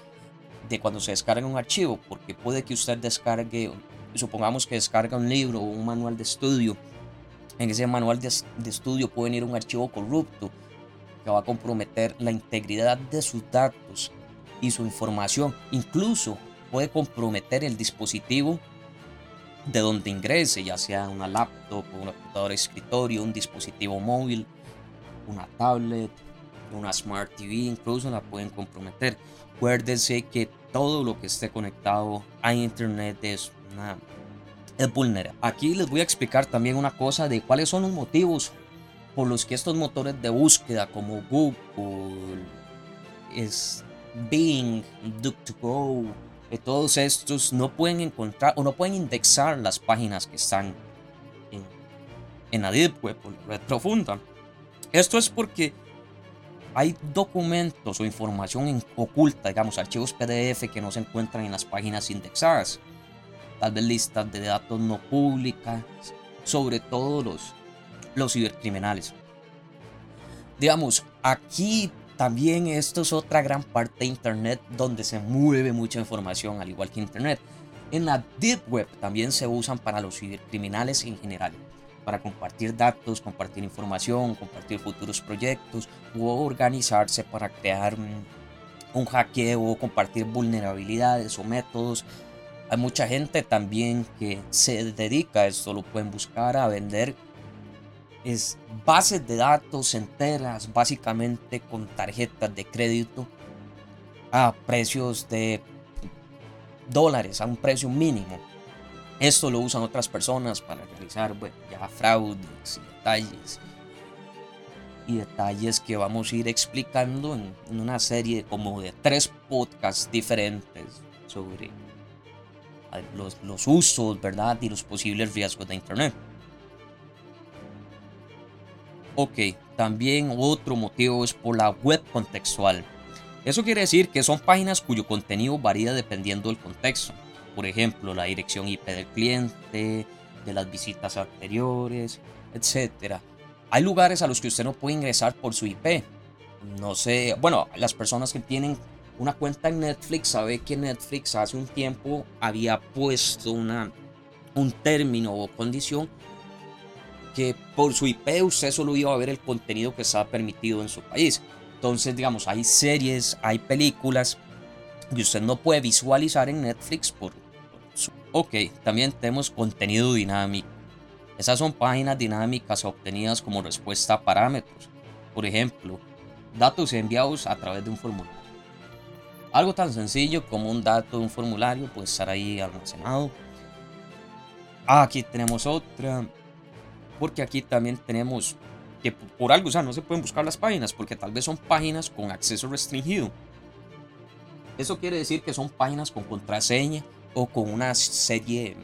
de cuando se descarga un archivo, porque puede que usted descargue, supongamos que descarga un libro o un manual de estudio. En ese manual de, estudio puede venir un archivo corrupto que va a comprometer la integridad de sus datos y su información. Incluso puede comprometer el dispositivo de donde ingrese, ya sea una laptop, una computadora de escritorio, un dispositivo móvil, una tablet, una Smart TV, incluso la pueden comprometer. Acuérdense que todo lo que esté conectado a Internet es, una, es vulnerable. Aquí les voy a explicar también una cosa de cuáles son los motivos por los que estos motores de búsqueda como Google, es Bing, DuckDuckGo, todos estos no pueden encontrar o no pueden indexar las páginas que están en, en la Deep la red profunda. Esto es porque hay documentos o información oculta, digamos, archivos PDF que no se encuentran en las páginas indexadas. Tal vez listas de datos no públicas, sobre todo los, los cibercriminales. Digamos, aquí también esto es otra gran parte de Internet donde se mueve mucha información, al igual que Internet. En la Deep Web también se usan para los cibercriminales en general, para compartir datos, compartir información, compartir futuros proyectos o organizarse para crear un, hackeo compartir vulnerabilidades o métodos. Hay mucha gente también que se dedica a esto, lo pueden buscar a vender es bases de datos enteras, básicamente con tarjetas de crédito a precios de dólares, a un precio mínimo. Esto lo usan otras personas para realizar ya fraudes y detalles. Y detalles que vamos a ir explicando en, en una serie como de tres podcasts diferentes sobre los, los usos, ¿verdad? Y los posibles riesgos de Internet. Ok, también otro motivo es por la web contextual. Eso quiere decir que son páginas cuyo contenido varía dependiendo del contexto. Por ejemplo, la dirección IP del cliente, de las visitas anteriores, etc. Hay lugares a los que usted no puede ingresar por su IP. No sé, bueno, las personas que tienen una cuenta en Netflix sabe que Netflix hace un tiempo había puesto una, un término o condición que por su IP usted solo iba a ver el contenido que estaba permitido en su país. Entonces, digamos, hay series, hay películas que usted no puede visualizar en Netflix por, su... Ok, también tenemos contenido dinámico. Esas son páginas dinámicas obtenidas como respuesta a parámetros. Por ejemplo, datos enviados a través de un formulario. Algo tan sencillo como un dato un formulario puede estar ahí almacenado. Ah, aquí tenemos otra porque aquí también tenemos que por algo, o sea, no se pueden buscar las páginas porque tal vez son páginas con acceso restringido. Eso quiere decir que son páginas con contraseña o con una serie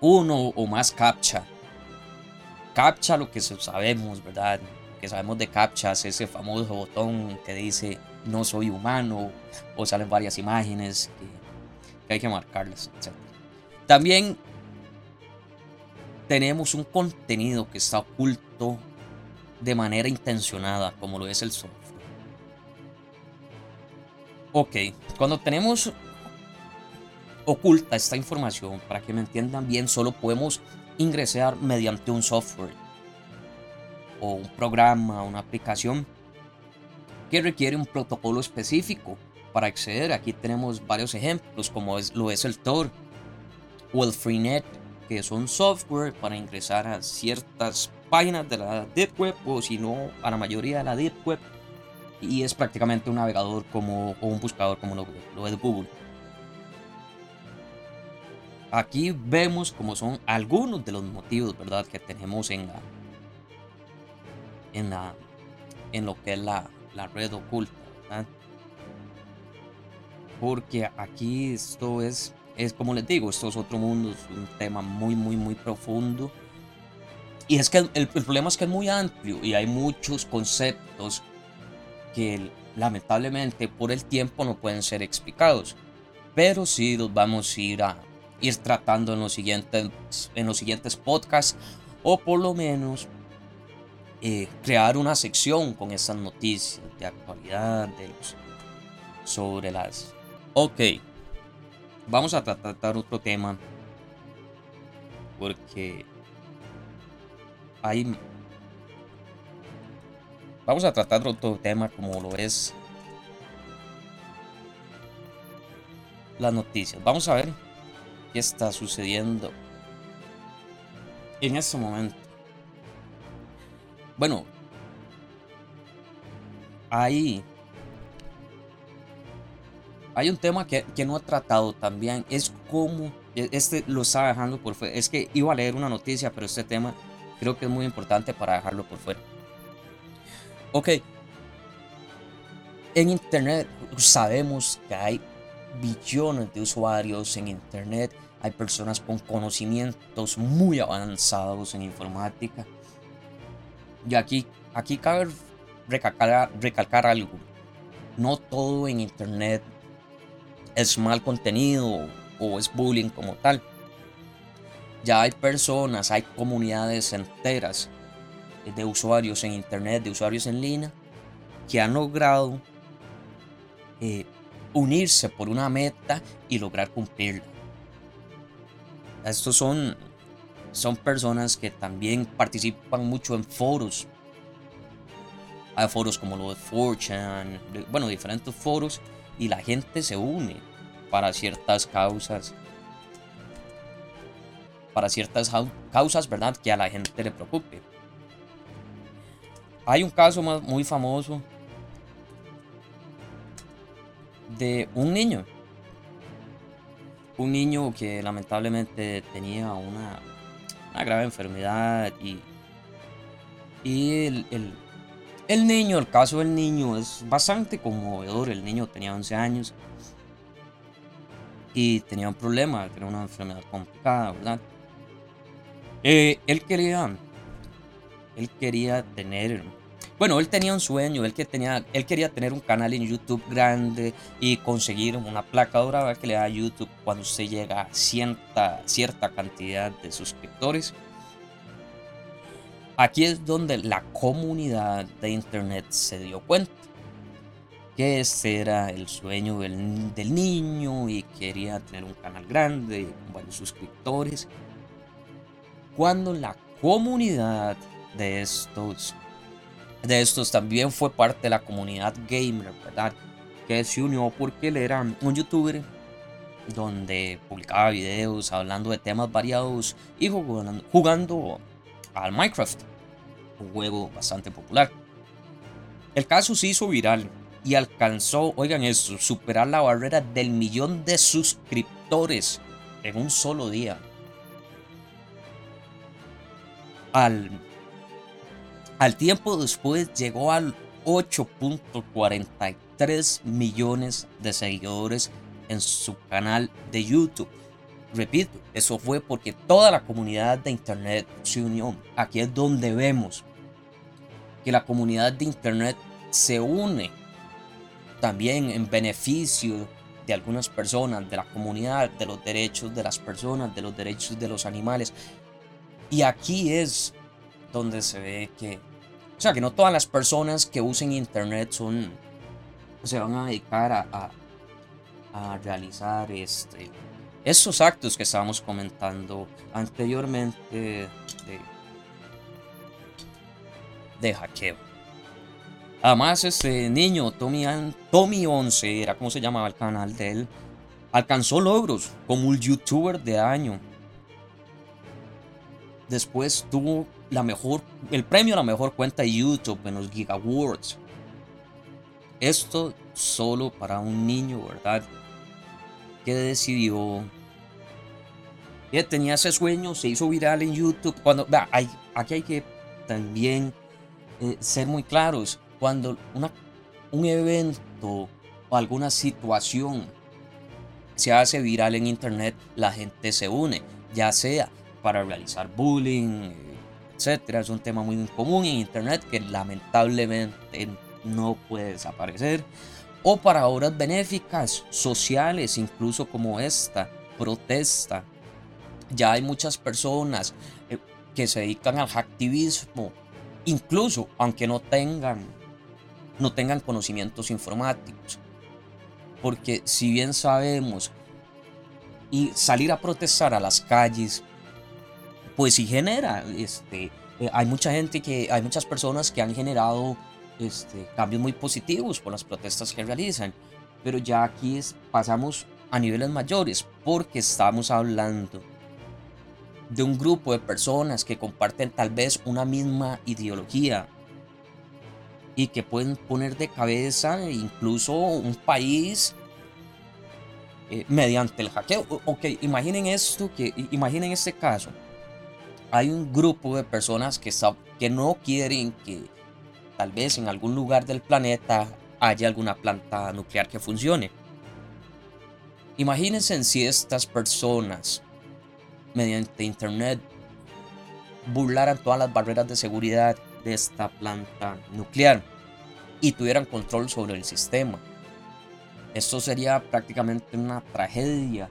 uno o más captcha. Captcha lo que sabemos, ¿verdad? que sabemos de captcha es ese famoso botón que dice no soy humano o salen varias imágenes que, hay que marcarlas, etc. También tenemos un contenido que está oculto de manera intencionada, como lo es el software. Ok, cuando tenemos oculta esta información, para que me entiendan bien, solo podemos ingresar mediante un software o un programa, una aplicación requiere un protocolo específico para acceder. Aquí tenemos varios ejemplos, como lo es el Tor o el Freenet, que son software para ingresar a ciertas páginas de la Deep Web o si no a la mayoría de la Deep Web. Y es prácticamente un navegador como, o un buscador como lo, es Google. Aquí vemos como son algunos de los motivos, ¿verdad? Que tenemos en en la, en lo que es la, la red oculta, ¿verdad? Porque aquí esto es, es como les digo, esto es otro mundo, es un tema muy, muy, muy profundo. Y es que el, el problema es que es muy amplio y hay muchos conceptos que lamentablemente por el tiempo no pueden ser explicados. Pero sí los vamos a ir a ir tratando en los siguientes, en los siguientes podcasts o por lo menos eh, crear una sección con esas noticias de actualidad de los, sobre las... Ok, vamos a tratar otro tema porque hay... Vamos a tratar otro tema como lo es las noticias. Vamos a ver qué está sucediendo en este momento. Bueno, hay, hay un tema que, no he tratado también, es cómo, e, este lo está dejando por fuera, es que iba a leer una noticia, pero este tema creo que es muy importante para dejarlo por fuera. Ok, en Internet sabemos que hay billones de usuarios en Internet, hay personas con conocimientos muy avanzados en informática y aquí, aquí cabe recalcar, recalcar algo. No todo en Internet es mal contenido o es bullying como tal. Ya hay personas, hay comunidades enteras de usuarios en Internet, de usuarios en línea, que han logrado eh, unirse por una meta y lograr cumplirla. Estos son son personas que también participan mucho en foros. Hay foros como lo de 4chan, bueno, diferentes foros, y la gente se une para ciertas causas. Para ciertas causas, ¿verdad? Que a la gente le preocupe. Hay un caso muy famoso de un niño. Un niño que lamentablemente tenía una una grave enfermedad y, y el, el, niño, el caso del niño es bastante conmovedor. El niño tenía 11 años y tenía un problema, tenía una enfermedad complicada, ¿verdad? Eh, él quería, él quería tener bueno, él tenía un sueño, él, que tenía, él quería tener un canal en YouTube grande y conseguir una placa dorada que le da a YouTube cuando usted llega a cierta, cierta cantidad de suscriptores. Aquí es donde la comunidad de Internet se dio cuenta que ese era el sueño del, del niño y quería tener un canal grande con varios suscriptores. Cuando la comunidad de estos de estos también fue parte de la comunidad gamer, ¿verdad? Que se unió porque él era un youtuber donde publicaba videos hablando de temas variados y jugando, al Minecraft, un juego bastante popular. El caso se hizo viral y alcanzó, oigan esto, superar la barrera del millón de suscriptores en un solo día. Al Al tiempo después llegó al 8.43 millones de seguidores en su canal de YouTube. Repito, eso fue porque toda la comunidad de Internet se unió. Aquí es donde vemos que la comunidad de Internet se une también en beneficio de algunas personas, de la comunidad, de los derechos de las personas, de los derechos de los animales. Y aquí es donde se ve que, o sea, que no todas las personas que usen Internet son, se van a dedicar a, a, realizar este, esos actos que estábamos comentando anteriormente de, de hackeo. Además, este niño, Tommy, Tommy 11, era como se llamaba el canal de él, alcanzó logros como un youtuber de año. Después tuvo la mejor, el premio a la mejor cuenta de YouTube en los Giga. Esto solo para un niño, ¿verdad? Que decidió que tenía ese sueño, se hizo viral en YouTube. Cuando, aquí hay que también eh, ser muy claros cuando una, un evento o alguna situación se hace viral en internet, la gente se une, ya sea para realizar bullying, etcétera. Es un tema muy común en internet que lamentablemente no puede desaparecer. O para obras benéficas, sociales, incluso como esta, protesta. Ya hay muchas personas eh, que se dedican al activismo, incluso aunque no tengan no tengan conocimientos informáticos. Porque si bien sabemos y salir a protestar a las calles, pues sí genera, este, eh, hay mucha gente que, hay muchas personas que han generado este, cambios muy positivos por las protestas que realizan. Pero ya aquí pasamos a niveles mayores porque estamos hablando de un grupo de personas que comparten tal vez una misma ideología, y que pueden poner de cabeza incluso un país eh, mediante el hackeo. Ok, imaginen esto, que imaginen este caso. Hay un grupo de personas que, que no quieren que tal vez en algún lugar del planeta haya alguna planta nuclear que funcione. Imagínense si estas personas mediante internet burlaran todas las barreras de seguridad de esta planta nuclear y tuvieran control sobre el sistema. Esto sería prácticamente una tragedia.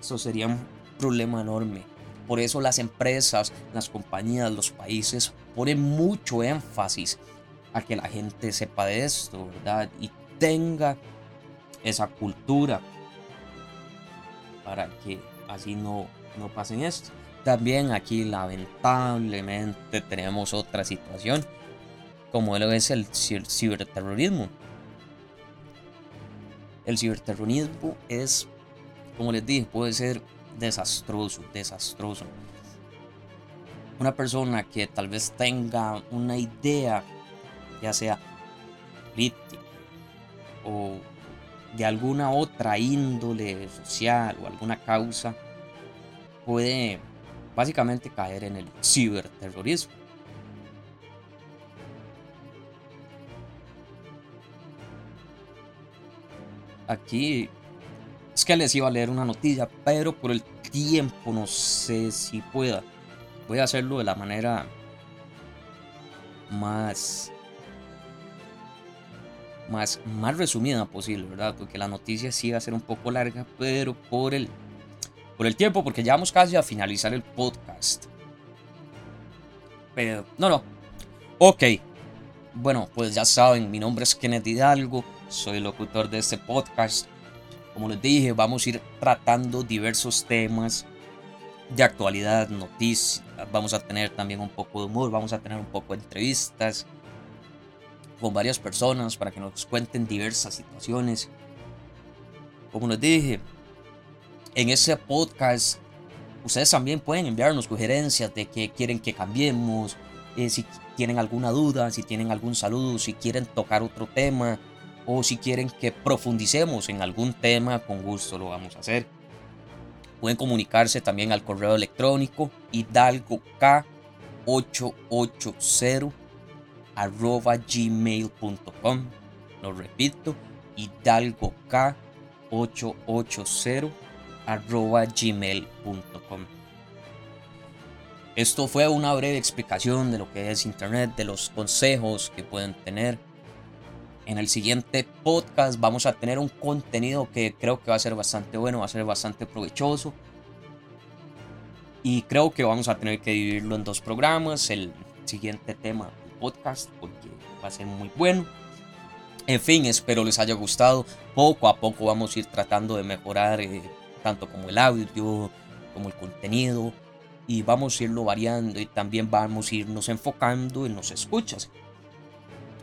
Eso sería un problema enorme. Por eso las empresas, las compañías, los países ponen mucho énfasis a que la gente sepa de esto, ¿verdad? Y tenga esa cultura para que así no, no pasen esto. También aquí lamentablemente tenemos otra situación, como lo es el ciberterrorismo. El ciberterrorismo es, como les dije, puede ser desastroso, desastroso. Una persona que tal vez tenga una idea, ya sea política o de alguna otra índole social o alguna causa, puede básicamente caer en el ciberterrorismo. Aquí es que les iba a leer una noticia, pero por el tiempo no sé si pueda. Voy a hacerlo de la manera más más, más resumida posible, ¿verdad? Porque la noticia sí va a ser un poco larga, pero por el por el tiempo, porque ya vamos casi a finalizar el podcast. Pero, no, no. Ok. Bueno, pues ya saben, mi nombre es Kenneth Hidalgo, soy locutor de este podcast. Como les dije, vamos a ir tratando diversos temas de actualidad, noticias. Vamos a tener también un poco de humor, vamos a tener un poco de entrevistas con varias personas para que nos cuenten diversas situaciones. Como les dije, en ese podcast ustedes también pueden enviarnos sugerencias de que quieren que cambiemos, eh, si tienen alguna duda, si tienen algún saludo, si quieren tocar otro tema o si quieren que profundicemos en algún tema, con gusto lo vamos a hacer. Pueden comunicarse también al correo electrónico hidalgok880 arroba gmail.com. Lo repito, hidalgo k 880 arroba gmail.com. Esto fue una breve explicación de lo que es Internet, de los consejos que pueden tener. En el siguiente podcast vamos a tener un contenido que creo que va a ser bastante bueno, va a ser bastante provechoso. Y creo que vamos a tener que dividirlo en dos programas. El siguiente tema del podcast, porque va a ser muy bueno. En fin, espero les haya gustado. Poco a poco vamos a ir tratando de mejorar eh, tanto como el audio, como el contenido y vamos a irlo variando y también vamos a irnos enfocando en los escuchas.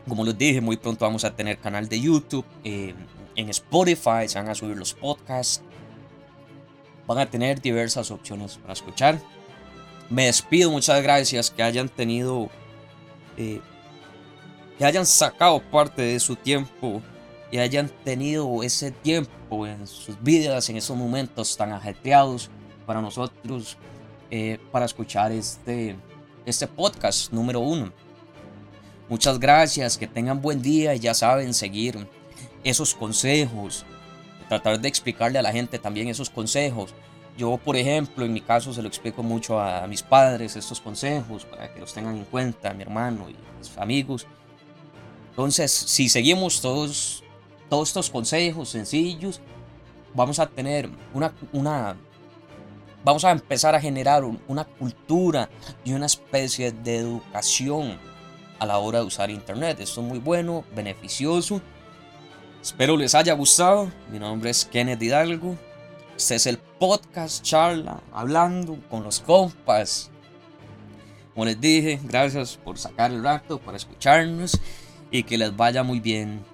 Como les dije, muy pronto vamos a tener canal de YouTube, eh, en Spotify se van a subir los podcasts, van a tener diversas opciones para escuchar. Me despido, muchas gracias que hayan tenido, eh, que hayan sacado parte de su tiempo y hayan tenido ese tiempo en sus vidas, en esos momentos tan ajetreados para nosotros eh, para escuchar este, este podcast número uno. Muchas gracias, que tengan buen día y ya saben seguir esos consejos, tratar de explicarle a la gente también esos consejos. Yo, por ejemplo, en mi caso se lo explico mucho a, mis padres estos consejos para que los tengan en cuenta, mi hermano y mis amigos. Entonces, si seguimos todos, todos estos consejos sencillos, vamos a tener una, una vamos a empezar a generar una cultura y una especie de educación a la hora de usar Internet. Esto es muy bueno, beneficioso. Espero les haya gustado. Mi nombre es Kenneth Hidalgo. Este es el podcast charla, hablando con los compas. Como les dije, gracias por sacar el rato, por escucharnos y que les vaya muy bien